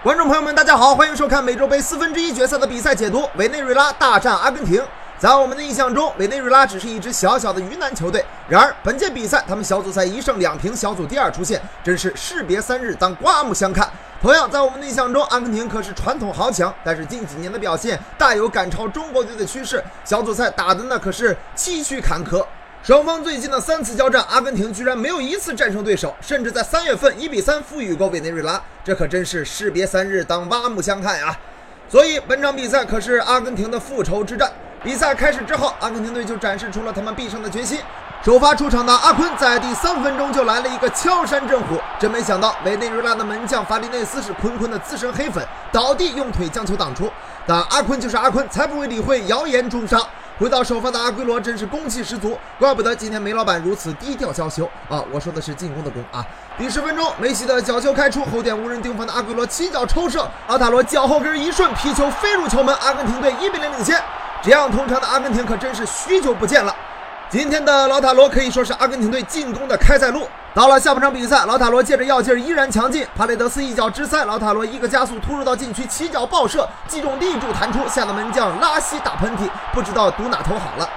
观众朋友们，大家好，欢迎收看美洲杯四分之一决赛的比赛解读。委内瑞拉大战阿根廷。在我们的印象中，委内瑞拉只是一支小小的鱼腩球队。然而，本届比赛他们小组赛一胜两平，小组第二出现，真是士别三日当刮目相看。同样，在我们的印象中，阿根廷可是传统豪强，但是近几年的表现大有赶超中国队的趋势，小组赛打的那可是崎岖坎坷。双方最近的三次交战，阿根廷居然没有一次战胜对手，甚至在三月份一比三负于过委内瑞拉，这可真是士别三日当刮目相看呀！所以本场比赛可是阿根廷的复仇之战。比赛开始之后，阿根廷队就展示出了他们必胜的决心。首发出场的阿坤在第三分钟就来了一个敲山震虎，真没想到委内瑞拉的门将法里内斯是坤坤的资深黑粉，倒地用腿将球挡出。但阿坤就是阿坤，才不会理会谣言重伤。回到首发的阿圭罗真是攻气十足，怪不得今天梅老板如此低调娇羞啊！我说的是进攻的攻啊！第十分钟，梅西的角球开出，后点无人盯防的阿圭罗起脚抽射，阿塔罗脚后跟一顺，皮球飞入球门，阿根廷队一比零领先。这样通常的阿根廷可真是许久不见了。今天的老塔罗可以说是阿根廷队进攻的开塞露。到了下半场比赛，老塔罗借着药劲儿依然强劲，帕雷德斯一脚直塞，老塔罗一个加速突入到禁区，起脚爆射，击中立柱弹出，吓得门将拉稀打喷嚏，不知道赌哪头好了。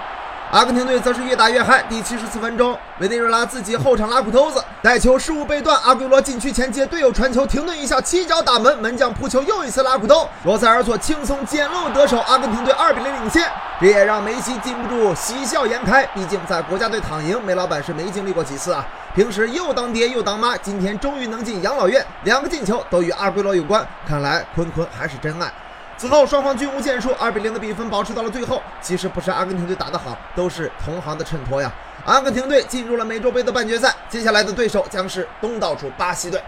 阿根廷队则是越打越嗨。第七十四分钟，委内瑞拉自己后场拉骨头子，带球失误被断，阿圭罗禁区前接队友传球停顿一下，起脚打门，门将扑球又一次拉骨头，罗塞尔索轻松捡漏得手，阿根廷队二比零领先。这也让梅西禁不住喜笑颜开，毕竟在国家队躺赢，梅老板是没经历过几次啊。平时又当爹又当妈，今天终于能进养老院，两个进球都与阿圭罗有关，看来坤坤还是真爱。此后双方均无建树，二比零的比分保持到了最后。其实不是阿根廷队打得好，都是同行的衬托呀。阿根廷队进入了美洲杯的半决赛，接下来的对手将是东道主巴西队。